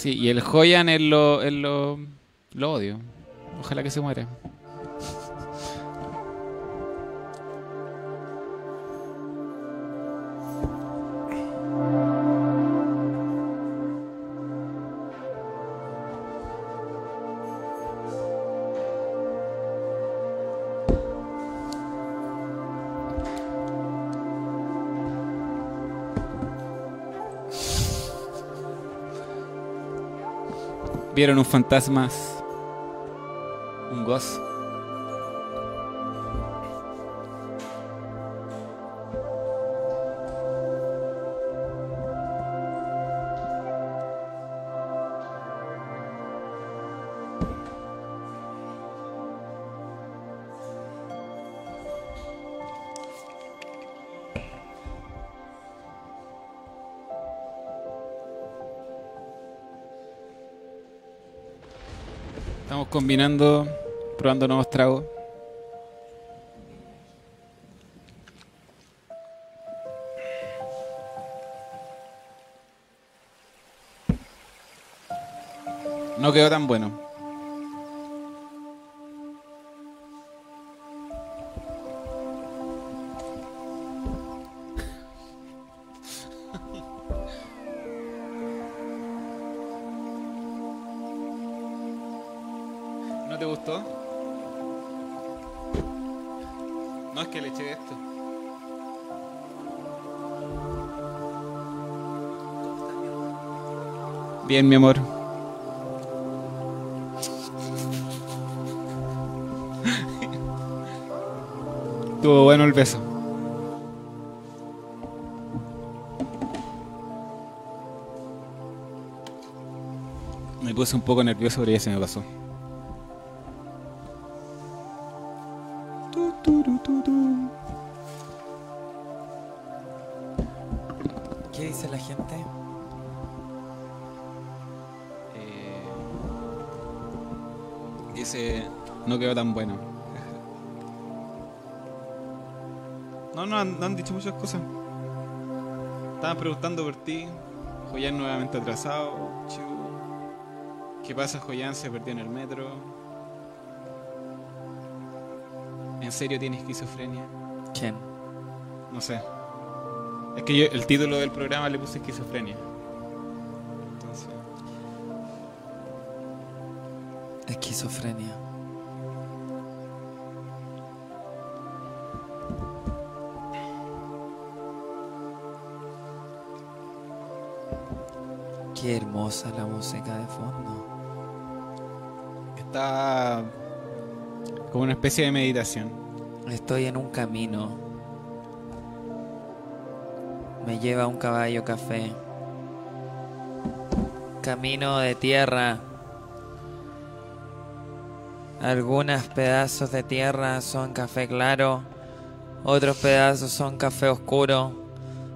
Sí, y el Joyan es lo, es lo, lo odio. Ojalá que se muera. ¿Vieron un fantasmas? Un ghost. Estamos combinando, probando nuevos tragos. No quedó tan bueno. Bien, mi amor. Estuvo bueno el beso. Me puse un poco nervioso, pero ya se me pasó. ¿Qué dice la gente? Dice, no quedó tan bueno. No, no, han, no han dicho muchas cosas. Estaban preguntando por ti. Joyan nuevamente atrasado. Chu. ¿Qué pasa, Joyan? Se perdió en el metro. ¿En serio tiene esquizofrenia? ¿Quién? No sé. Es que yo el título del programa le puse esquizofrenia. Esquizofrenia. Qué hermosa la música de fondo. está como una especie de meditación. Estoy en un camino. Me lleva un caballo café. Camino de tierra. Algunos pedazos de tierra son café claro. Otros pedazos son café oscuro.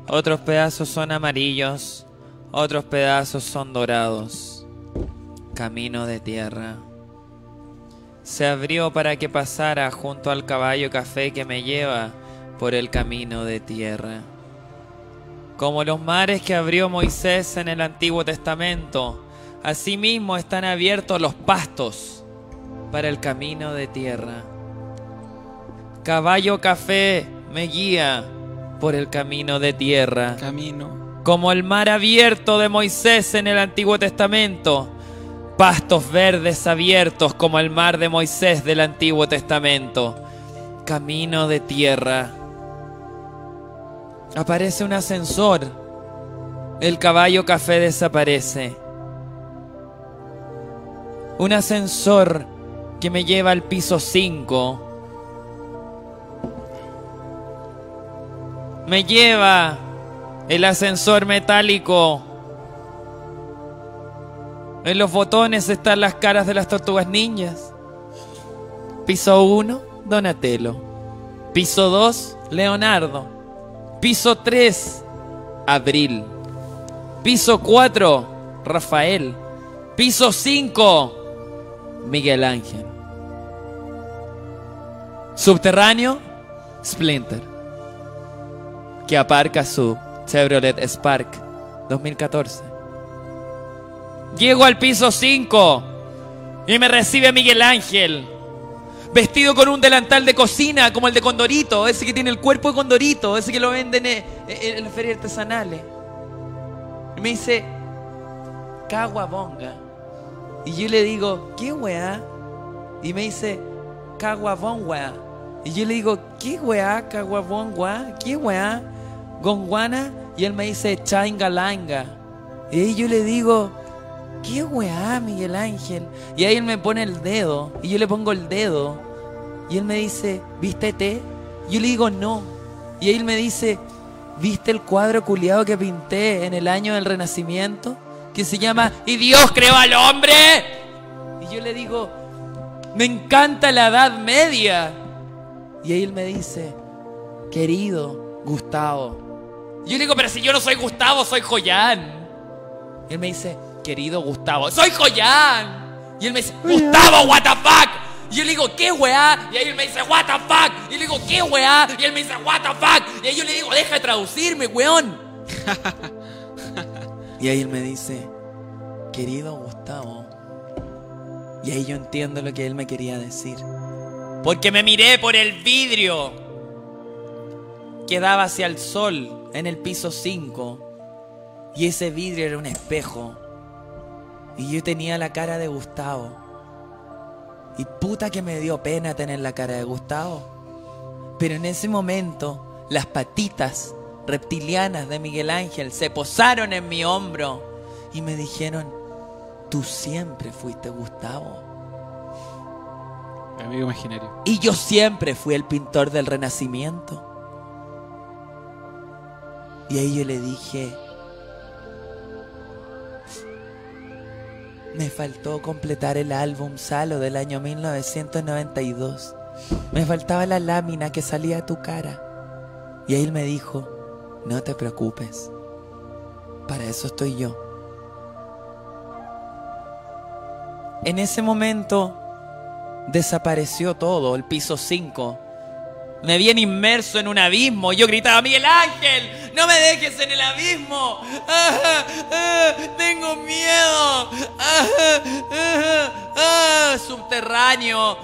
Otros pedazos son amarillos. Otros pedazos son dorados. Camino de tierra se abrió para que pasara junto al caballo café que me lleva por el camino de tierra. Como los mares que abrió Moisés en el Antiguo Testamento, asimismo están abiertos los pastos para el camino de tierra. Caballo café me guía por el camino de tierra Camino. como el mar abierto de Moisés en el Antiguo Testamento, pastos verdes abiertos como el mar de Moisés del Antiguo Testamento, camino de tierra. Aparece un ascensor, el caballo café desaparece. Un ascensor que me lleva al piso 5. Me lleva el ascensor metálico. En los botones están las caras de las tortugas niñas. Piso 1, Donatello. Piso 2, Leonardo. Piso 3, Abril. Piso 4, Rafael. Piso 5, Miguel Ángel. Subterráneo, Splinter. Que aparca su Chevrolet Spark 2014. Llego al piso 5 y me recibe Miguel Ángel. Vestido con un delantal de cocina como el de Condorito, ese que tiene el cuerpo de Condorito, ese que lo venden en, en, en las ferias artesanales. Y me dice, caguabonga. Y yo le digo, ¿qué weá? Y me dice, caguabón weá. Y yo le digo, ¿qué weá? ¿Qué weá? Gonguana. Y él me dice, chaingalanga. Y yo le digo, ¿qué weá, Miguel Ángel? Y ahí él me pone el dedo. Y yo le pongo el dedo. Y él me dice, ¿viste té? Yo le digo, no. Y ahí él me dice, ¿viste el cuadro culiado que pinté en el año del Renacimiento? Que se llama Y Dios creó al hombre. Y yo le digo, me encanta la Edad Media. Y ahí él me dice, querido Gustavo. Y yo le digo, pero si yo no soy Gustavo, soy Joyán. Y él me dice, querido Gustavo, soy Joyán. Y él me dice, Gustavo, what the fuck. Y yo le digo, ¿qué weá? Y ahí él me dice, what the fuck. Y yo le digo, ¿qué weá? Y él me dice, what the fuck. Y ahí yo le digo, deja de traducirme, weón. y ahí él me dice, querido Gustavo. Y ahí yo entiendo lo que él me quería decir. Porque me miré por el vidrio que daba hacia el sol en el piso 5. Y ese vidrio era un espejo. Y yo tenía la cara de Gustavo. Y puta que me dio pena tener la cara de Gustavo. Pero en ese momento, las patitas reptilianas de Miguel Ángel se posaron en mi hombro y me dijeron, tú siempre fuiste Gustavo. Amigo imaginario. Y yo siempre fui el pintor del Renacimiento. Y ahí yo le dije, me faltó completar el álbum Salo del año 1992. Me faltaba la lámina que salía de tu cara. Y ahí él me dijo, no te preocupes, para eso estoy yo. En ese momento desapareció todo, el piso 5. Me vi inmerso en un abismo. Yo gritaba, Miguel Ángel, no me dejes en el abismo. Ah, ah, tengo miedo. Ah, ah, subterráneo.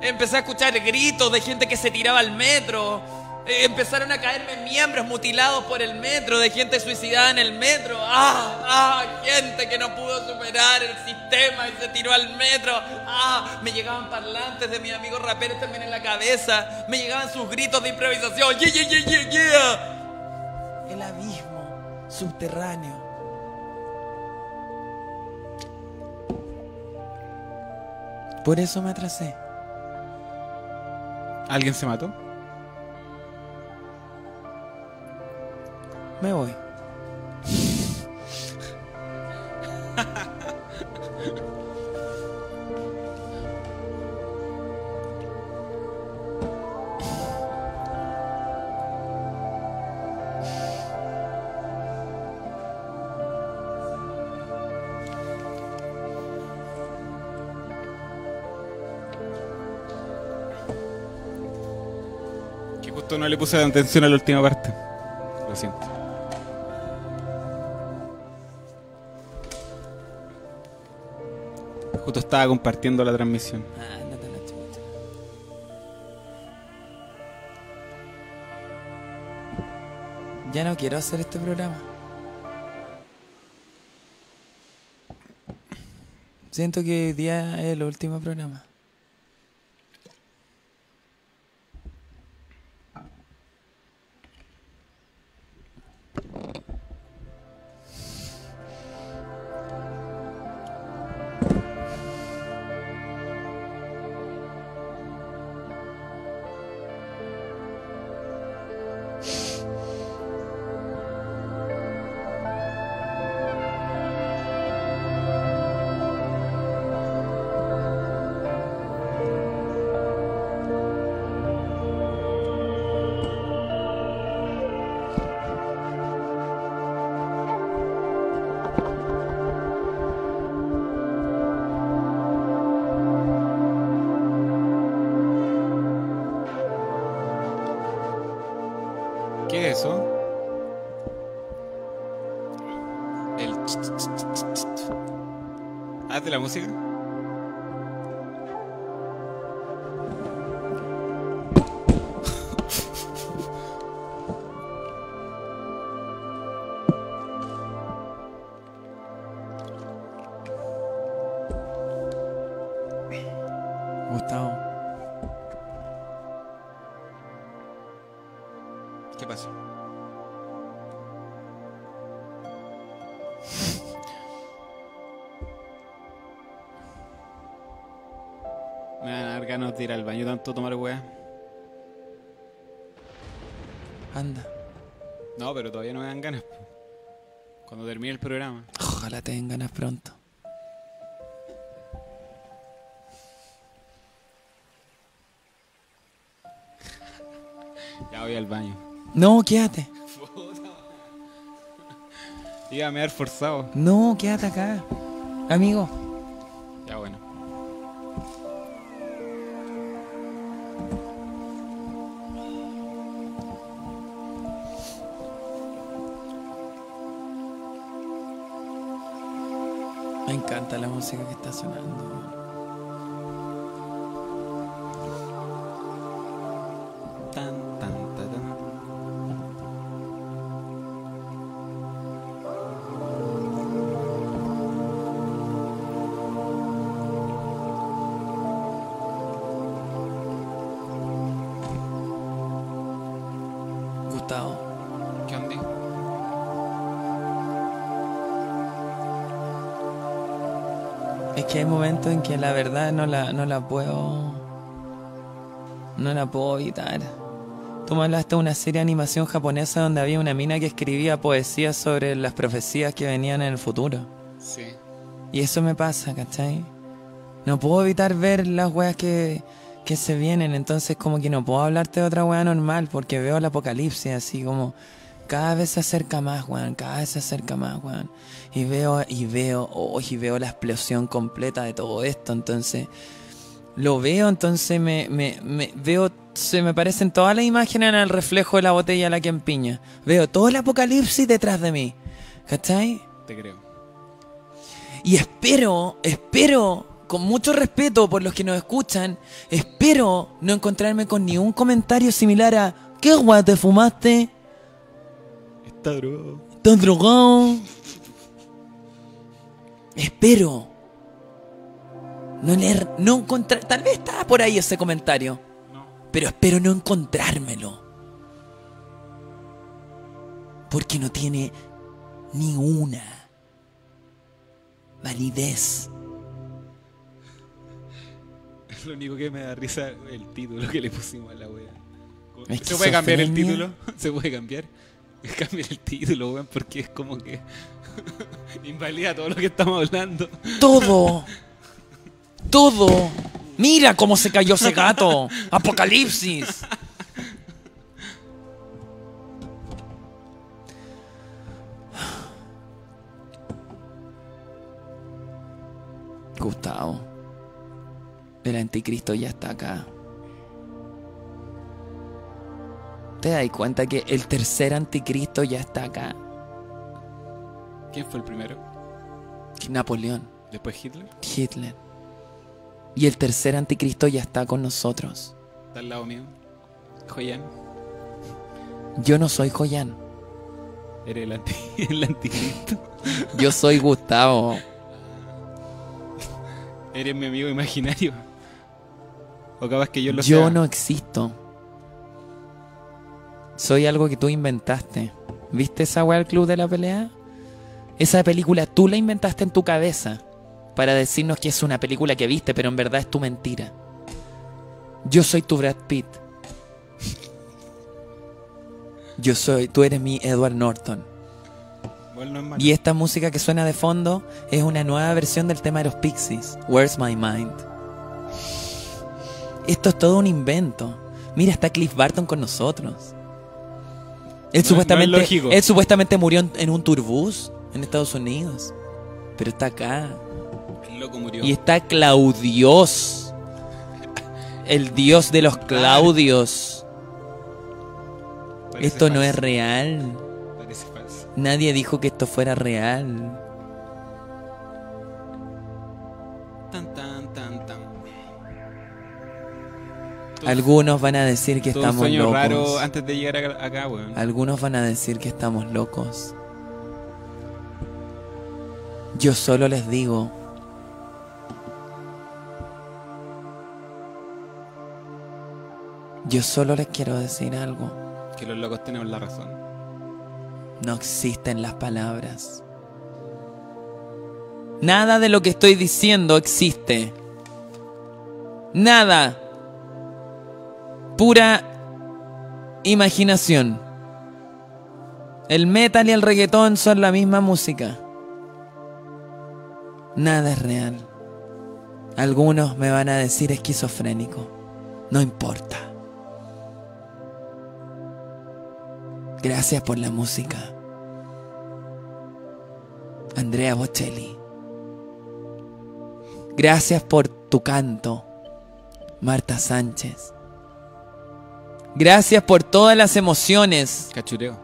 Empecé a escuchar gritos de gente que se tiraba al metro. Eh, Empezaron a caerme miembros mutilados por el metro, de gente suicidada en el metro. ¡Ah! ¡Ah! Gente que no pudo superar el sistema y se tiró al metro. ¡Ah! Me llegaban parlantes de mis amigos raperos también en la cabeza. Me llegaban sus gritos de improvisación. ¡Yeah, yeah, yeah, yeah, yeah! El abismo subterráneo. Por eso me atrasé. ¿Alguien se mató? Me voy. Que justo no le puse atención a la última parte. Lo siento. Justo estaba compartiendo la transmisión. Ah. Ya no quiero hacer este programa. Siento que hoy día es el último programa. Hazte la música. Ir al baño tanto tomar weá. anda. No, pero todavía no me dan ganas. Cuando termine el programa. Ojalá te den ganas pronto. Ya voy al baño. No, quédate. Iba a me haber forzado. No, quédate acá. Amigo. Música que está sonando. Es que hay momentos en que la verdad no la, no la puedo. No la puedo evitar. Tú me hablaste de una serie de animación japonesa donde había una mina que escribía poesías sobre las profecías que venían en el futuro. Sí. Y eso me pasa, ¿cachai? No puedo evitar ver las weas que, que se vienen, entonces como que no puedo hablarte de otra wea normal porque veo el apocalipsis así como cada vez se acerca más, weón, cada vez se acerca más, weón. Y veo, y veo, oh, y veo la explosión completa de todo esto, entonces lo veo, entonces me, me, me veo, se me parecen todas las imágenes en el reflejo de la botella a la que empiña. Veo todo el apocalipsis detrás de mí, ¿cachai? Te creo. Y espero, espero, con mucho respeto por los que nos escuchan, espero no encontrarme con ni un comentario similar a ¿Qué guay te fumaste? Está drogado. ¿Estás drogado? Espero no leer, no encontrar, tal vez estaba por ahí ese comentario, No. pero espero no encontrármelo. Porque no tiene ni una validez. Lo único que me da risa es el título que le pusimos a la wea. Es ¿Se puede cambiar el título? ¿Se puede cambiar? Cambia el título, weón, porque es como que invalida todo lo que estamos hablando. Todo. Todo. Mira cómo se cayó ese gato. Apocalipsis. Gustavo. El anticristo ya está acá. ¿Te das cuenta que el tercer anticristo ya está acá? ¿Quién fue el primero? Napoleón. ¿Después Hitler? Hitler. Y el tercer anticristo ya está con nosotros. Está al lado mío. Joyan. Yo no soy Joyan. Eres el, anti el anticristo. Yo soy Gustavo. Eres mi amigo imaginario. O capaz que yo lo Yo sea. no existo. Soy algo que tú inventaste. ¿Viste esa weá del club de la pelea? Esa película tú la inventaste en tu cabeza para decirnos que es una película que viste, pero en verdad es tu mentira. Yo soy tu Brad Pitt. Yo soy, tú eres mi Edward Norton. Y esta música que suena de fondo es una nueva versión del tema de los Pixies, Where's My Mind. Esto es todo un invento. Mira, está Cliff Barton con nosotros. Él, No supuestamente, no es lógico. él supuestamente murió en, en un turbús en Estados Unidos. Pero está acá. El loco murió. Y está Claudios. El dios de los Claudios. Parece Esto no es real. Nadie dijo que esto fuera real. Algunos van a decir que tuve un estamos sueño locos. raro antes de llegar acá, acá, weón. Algunos van a decir que estamos locos. Yo solo les digo, yo solo les quiero decir algo. Que los locos tenemos la razón. No existen las palabras. Nada de lo que estoy diciendo existe. Nada. Pura imaginación. El metal y el reggaetón son la misma música. Nada es real. Algunos me van a decir esquizofrénico. No importa. Gracias por la música. Andrea Bocelli. Gracias por tu canto, Marta Sánchez. Gracias por todas las emociones, Cachureo.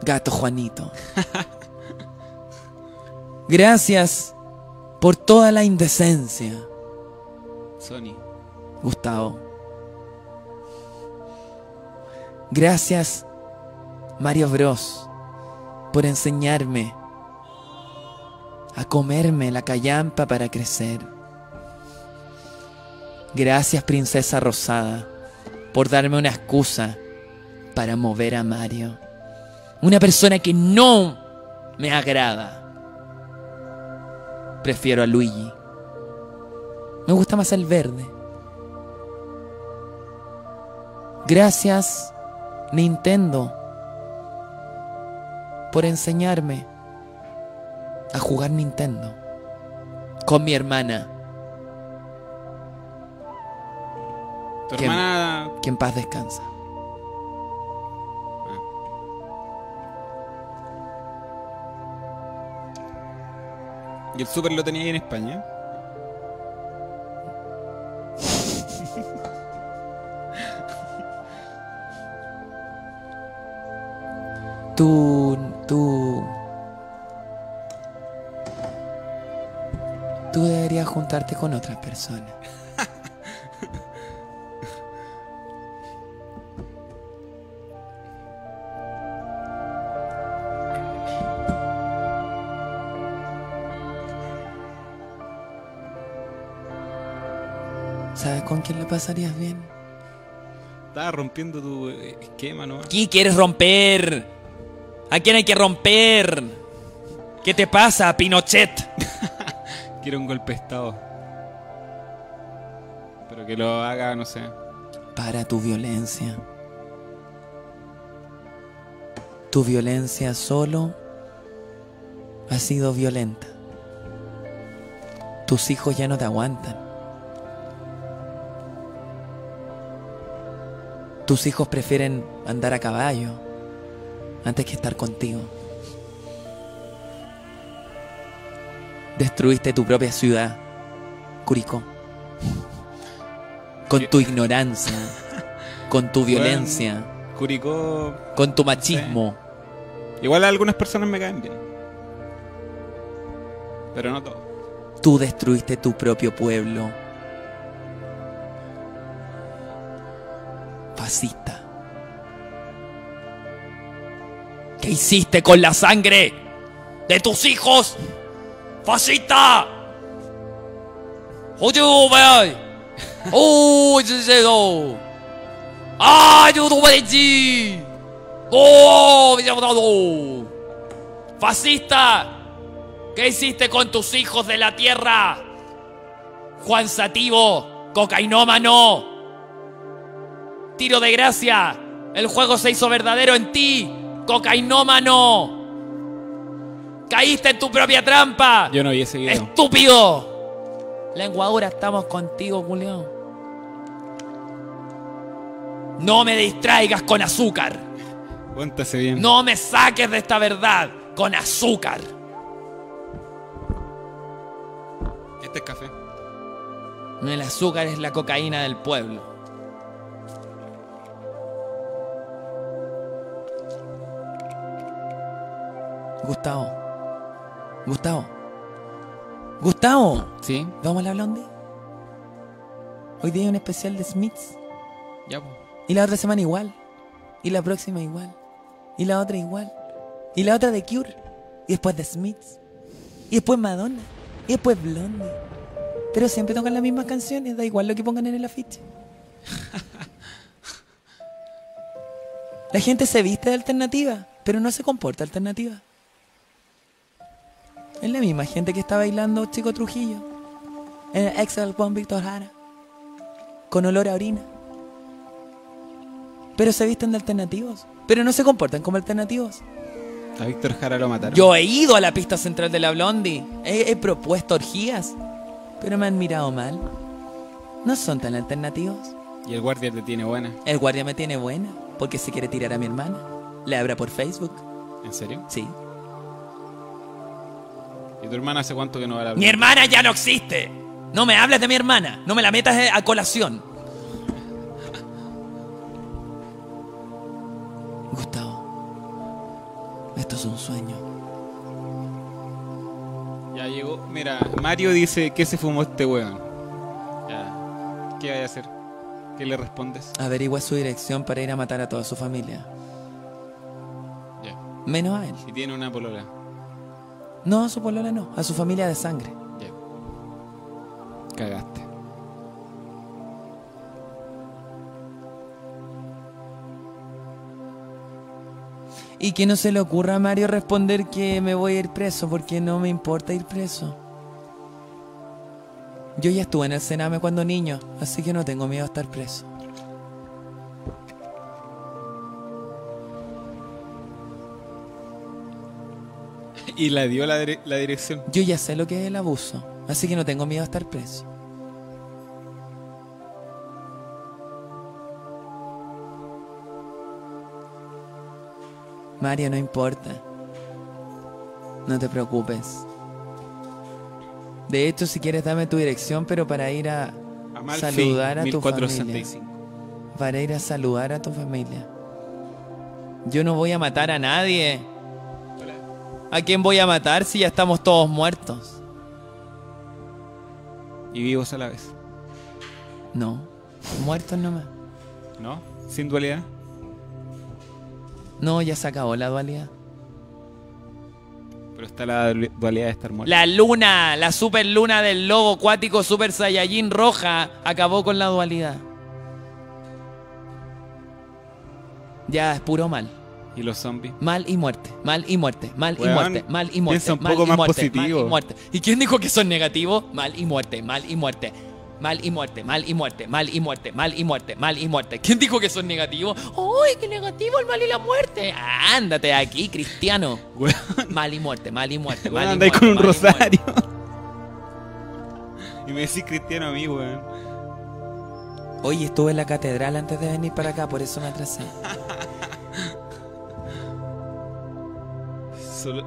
Gato Juanito. Gracias por toda la indecencia, Sony. Gustavo. Gracias, Mario Bros, por enseñarme a comerme la callampa para crecer. Gracias, Princesa Rosada, por darme una excusa para mover a Mario. Una persona que no me agrada. Prefiero a Luigi. Me gusta más el verde. Gracias, Nintendo, por enseñarme a jugar Nintendo con mi hermana, Tu que en paz descansa. ¿Y el super lo tenía ahí en España? Tú, tú, tú deberías juntarte con otras personas. Pasarías bien? Estaba rompiendo tu eh, esquema, ¿no? ¿Qué quieres romper? ¿A quién hay que romper? ¿Qué te pasa, Pinochet? Quiero un golpe de estado. Pero que lo haga, no sé. Para tu violencia. Tu violencia solo ha sido violenta. Tus hijos ya no te aguantan. Tus hijos prefieren andar a caballo antes que estar contigo. Destruiste tu propia ciudad, Curicó. Con tu ignorancia, con tu violencia, Curicó. con tu machismo. Igual a algunas personas me caen bien. Pero no todos. Tú destruiste tu propio pueblo. ¿Qué hiciste con la sangre de tus hijos? ¡Fascista! ¡Oye! ¡Oh, me ¡Oh, ¡Fascista! ¿Qué hiciste con tus hijos de la tierra? Juan Sativo, cocainómano. Tiro de gracia. El juego se hizo verdadero en ti, cocainómano. Caíste en tu propia trampa. Yo no vi ese video. ¡Estúpido! Lenguadura, estamos contigo, Julián. No me distraigas con azúcar. Cuéntase bien. No me saques de esta verdad con azúcar. Este es café. El azúcar es la cocaína del pueblo. Gustavo. Gustavo. Gustavo, ¿Sí? ¿vamos a la blonde? Hoy día hay un especial de Smiths. Ya, pues. Y la otra semana igual. Y la próxima igual. Y la otra igual. Y la otra de Cure. Y después de Smiths. Y después Madonna. Y después Blondie. Pero siempre tocan las mismas canciones, da igual lo que pongan en el afiche. La gente se viste de alternativa, pero no se comporta alternativa. Es la misma gente que está bailando Chico Trujillo en el Excel con Víctor Jara, con olor a orina. Pero se visten de alternativos, pero no se comportan como alternativos. A Víctor Jara lo mataron. Yo he ido a la pista central de la Blondie, he, he propuesto orgías, pero me han mirado mal. No son tan alternativos. Y el guardia te tiene buena. El guardia me tiene buena, porque se quiere tirar a mi hermana. Le abra por Facebook. ¿En serio? Sí. ¿Y tu hermana hace cuánto que no va a la Mi hermana ya no existe. No me hables de mi hermana. No me la metas a colación. Gustavo, esto es un sueño. Ya llegó. Mira, Mario dice que se fumó este weón. Ya. ¿Qué hay a hacer? ¿Qué le respondes? Averigua su dirección para ir a matar a toda su familia. Ya. Menos a él. Y tiene una polola. No, a su polola no. A su familia de sangre. Cagaste. Y que no se le ocurra a Mario responder que me voy a ir preso, porque no me importa ir preso. Yo ya estuve en el Sename cuando niño, así que no tengo miedo a estar preso. Y la dio la, dire- la dirección. Yo ya sé lo que es el abuso, así que no tengo miedo a estar preso. Mario, no importa. No te preocupes. De hecho, si quieres, dame tu dirección, pero para ir a Amalfi, saludar a tu 1465. familia. Para ir a saludar a tu familia. Yo no voy a matar a nadie. ¿A quién voy a matar si ya estamos todos muertos? Y vivos a la vez. No, muertos nomás. ¿No? Sin dualidad. No, ya se acabó la dualidad. Pero está la du- dualidad de estar muerto. La luna, la super luna del lobo acuático Super Saiyajin roja acabó con la dualidad. Ya es puro mal. Y los zombies. Mal y muerte, mal y muerte, mal y muerte, mal y muerte. piensa un mal poco y más muerte, positivo. mal y muerte. ¿Y quién dijo que son negativos? Mal y muerte, mal y muerte. Mal y muerte, mal y muerte, mal y muerte, mal y muerte, mal y muerte. ¿Quién dijo que son negativos? ¡Uy, qué negativo el mal y la muerte! Ándate de aquí, cristiano. Weón, Mal y muerte, mal y muerte, mal weón, y muerte. con un mal y rosario. y me decís cristiano a mí, weón. Oye, estuve en la catedral antes de venir para acá, por eso me atrasé.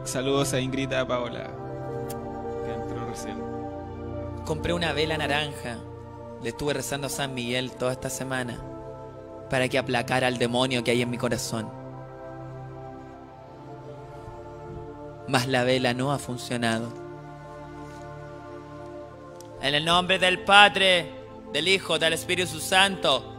Saludos a Ingrid a Paola. Que entró recién. Compré una vela naranja. Le estuve rezando a San Miguel toda esta semana para que aplacara al demonio que hay en mi corazón. Mas la vela no ha funcionado. En el nombre del Padre, del Hijo, del Espíritu Santo.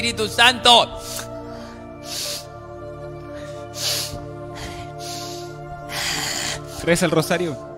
Espíritu Santo. ¿Reza el rosario?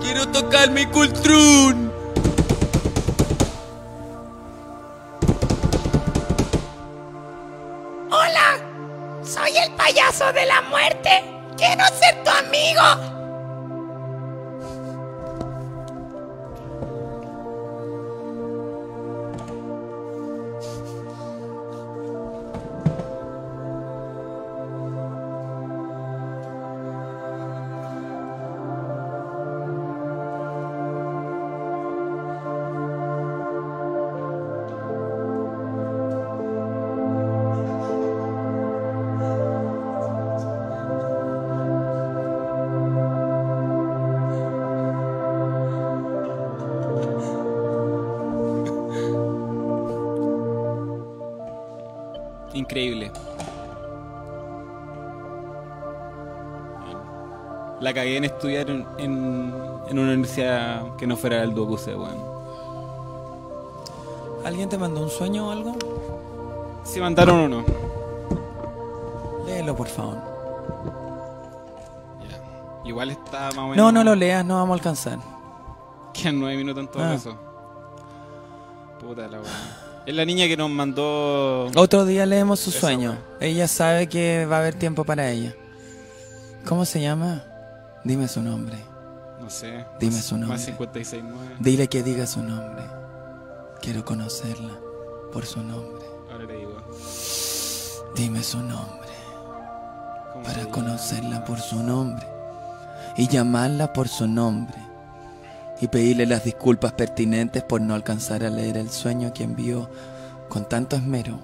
Quiero tocar mi cultrún. Hola, soy el payaso de la muerte. ¡Quiero ser tu amigo! Increíble. La cagué en estudiar en, en, en una universidad que no fuera el Duocuse, weón. ¿Alguien te mandó un sueño o algo? Sí mandaron uno. Léelo, por favor. Ya. Igual está más o menos. No, no lo leas, no vamos a alcanzar. Quedan nueve minutos en todo Ah. caso. Puta la weón. Es la niña que nos mandó. Otro día leemos su sueño. Ella sabe que va a haber tiempo para ella. ¿Cómo se llama? Dime su nombre. No sé. Dime más- su nombre. Más 56, 9. Dile que diga su nombre. Quiero conocerla por su nombre. Ahora le digo. Dime su nombre ¿Cómo se para conocerla por su nombre y llamarla por su nombre y pedirle las disculpas pertinentes por no alcanzar a leer el sueño que envió con tanto esmero,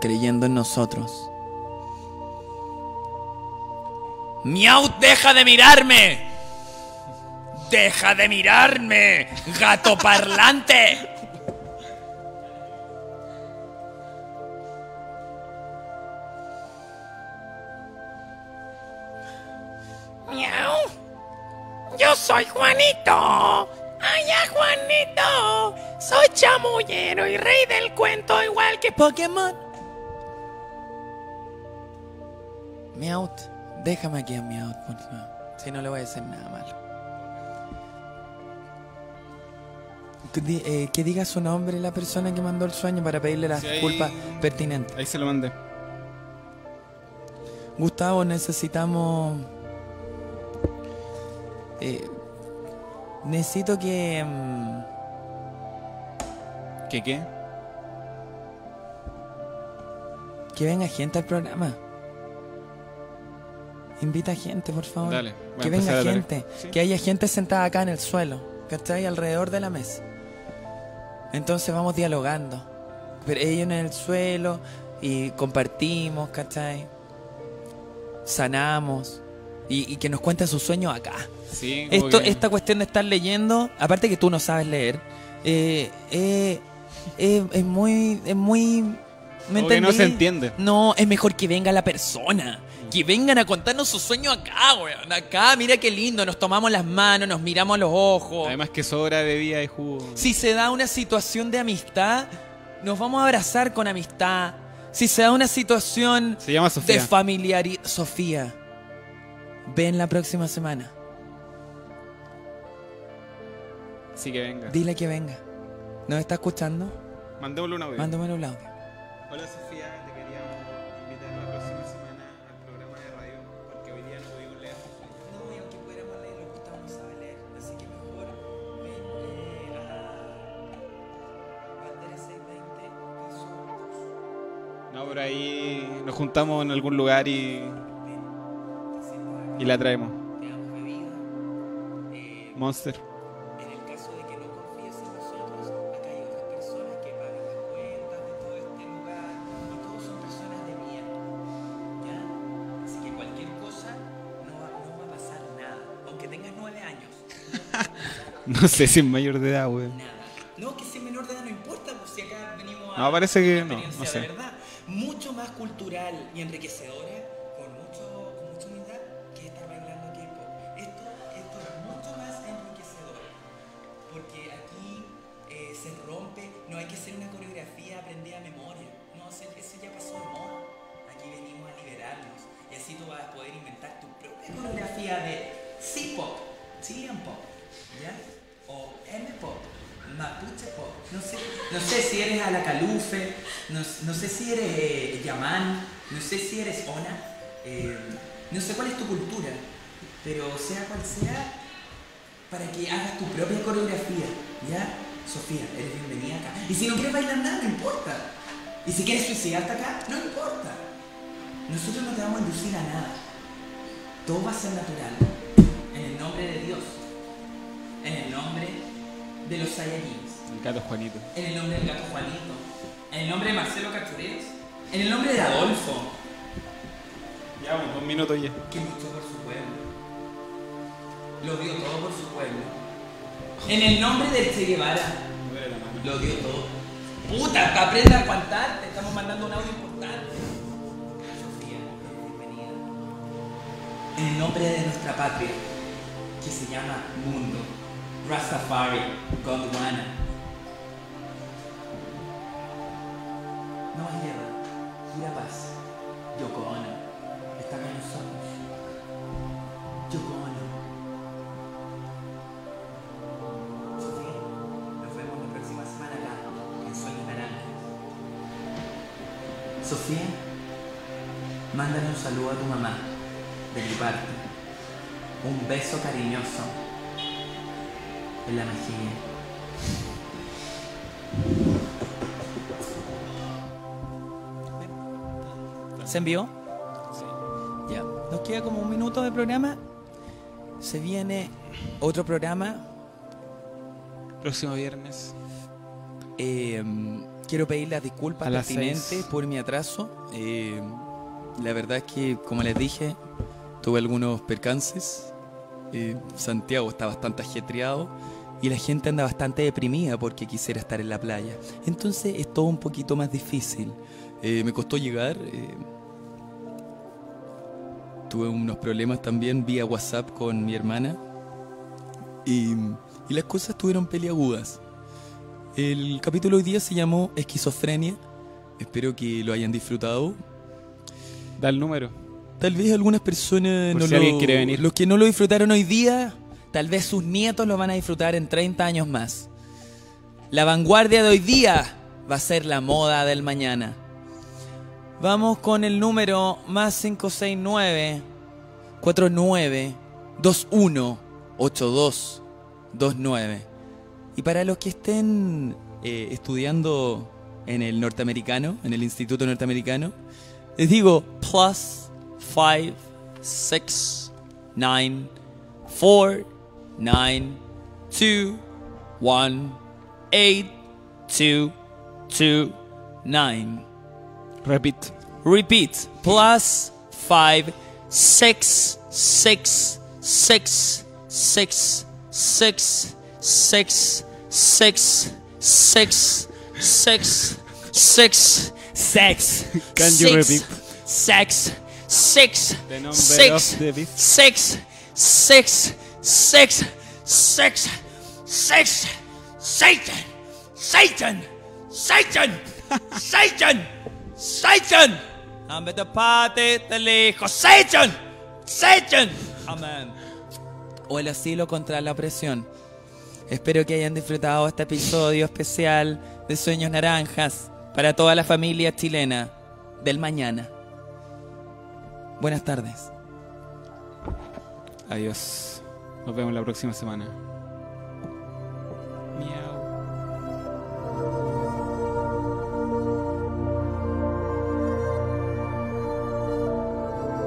creyendo en nosotros. ¡Miau, deja de mirarme! ¡Deja de mirarme, gato parlante! ¡Miau! Yo soy Juanito. ¡Ay, Juanito! Soy chamullero y rey del cuento igual que Pokémon. Meowth, déjame aquí a Meowth, por favor. Si no le voy a decir nada malo. Que, eh, que diga su nombre la persona que mandó el sueño para pedirle las Sí, ahí- disculpas pertinentes. Ahí se lo mandé. Gustavo, necesitamos. Eh, necesito que. mm, ¿Qué qué? que venga gente al programa. Invita gente, por favor. Dale. que venga gente. Sí. Que haya gente sentada acá en el suelo. ¿Cachai? Alrededor de la mesa. Entonces vamos dialogando. Pero ellos en el suelo y compartimos, ¿cachai? Sanamos. Y, y que nos cuenten sus sueños acá. Sí, Esto, que- esta cuestión de estar leyendo, aparte que tú no sabes leer, eh, eh, eh, es muy, es muy, ¿me que no se entiende. No, es mejor que venga la persona. Que vengan a contarnos sus sueños acá, weón. Acá, mira qué lindo. Nos tomamos las manos, nos miramos a los ojos. Además que sobra bebida y jugo. Si se da una situación de amistad, nos vamos a abrazar con amistad. Si se da una situación Se llama de Sofía. familiaridad. Sofía, ven la próxima semana. Sí que venga. Dile que venga. ¿Nos está escuchando? Mandémosle un audio. Mándamelo un audio. Hola Sofía, te queríamos invitar la próxima semana al programa de radio porque hoy día no pudimos leer. No, y aunque pudiéramos leerlo, Gustavo no sabe leer. Así que mejor ven eh, a Bandera 620 No, por ahí nos juntamos en algún lugar y, y la traemos. Monster. en el caso de que no confíes en nosotros, acá hay otras personas que pagan las cuentas de todo este lugar y todos son personas de bien. ¿Ya? Así que cualquier cosa no va, no va a pasar nada. Aunque tengas nueve años. No sé si es mayor de edad. Nada. No, que si menor de edad no importa, pues si acá venimos a. No, parece que no, no sé. de verdad. Mucho más cultural y enriquecedora, poder inventar tu propia coreografía de C-pop, Chilean pop, ¿ya? O M-pop, Mapuche pop. No sé, no sé si eres a la Calufe, no, no sé si eres eh, Yaman, no sé si eres Ona. eh, No sé cuál es tu cultura, pero sea cual sea, para que hagas tu propia coreografía, ¿ya? Sofía, eres bienvenida acá. Y si no quieres bailar nada, no importa. Y si quieres suicidarte acá, no importa. Nosotros no te vamos a inducir a nada. Todo va a ser natural. En el nombre de Dios. En el nombre de los Saiyajins. El gato Juanito. En el nombre del gato Juanito. En el nombre de Marcelo Cachureros. En el nombre de Adolfo, Ya, bueno, dos minutos ya. que luchó por su pueblo. Lo dio todo por su pueblo. En el nombre del Che Guevara. Lo dio todo. Puta, aprenda a aguantar. Te estamos mandando un audio importante. En el nombre de nuestra patria, que se llama Mundo, Rastafari, Gondwana. No hay guerra, pura paz. Yoko Ono está con nosotros. Yoko Ono. Sofía, mándale un saludo a tu mamá, de mi parte. Un beso cariñoso en la mejilla. ¿Se envió? Sí. Ya. Nos queda como un minuto de programa. Se viene otro programa. Próximo viernes. Eh, quiero pedir las disculpas pertinentes por mi atraso. Eh, la verdad es que, como les dije, tuve algunos percances. Eh, Santiago está bastante ajetreado y la gente anda bastante deprimida porque quisiera estar en la playa. Entonces es todo un poquito más difícil. Eh, me costó llegar. eh, tuve unos problemas también vía WhatsApp con mi hermana. Y, y las cosas estuvieron peliagudas. El capítulo hoy día se llamó Esquizofrenia. Espero que lo hayan disfrutado. Da el número. Tal vez algunas personas Por no si lo, alguien quiere venir. Los que no lo disfrutaron hoy día, tal vez sus nietos lo van a disfrutar en 30 años más. La vanguardia de hoy día va a ser la moda del mañana. Vamos con el número más 569 49 21 82 29. Y para los que estén eh, estudiando en el norteamericano, en el instituto norteamericano, les digo plus 5 6 9 4 9 2 1 8 2 2 9 Repeat. Repeat. Plus five, six, six, six, six, six, six, six, six, six, six, sex. Can you repeat? Sex. Six. Six. Six. Six. Six. Six. Six. Satan. Satan. Satan. Satan. Satan. Hijo. Satan. Satan. Amén. O el asilo contra la opresión. Espero que hayan disfrutado este episodio especial de Sueños Naranjas para toda la familia chilena del mañana. Buenas tardes. Adiós. Nos vemos la próxima semana.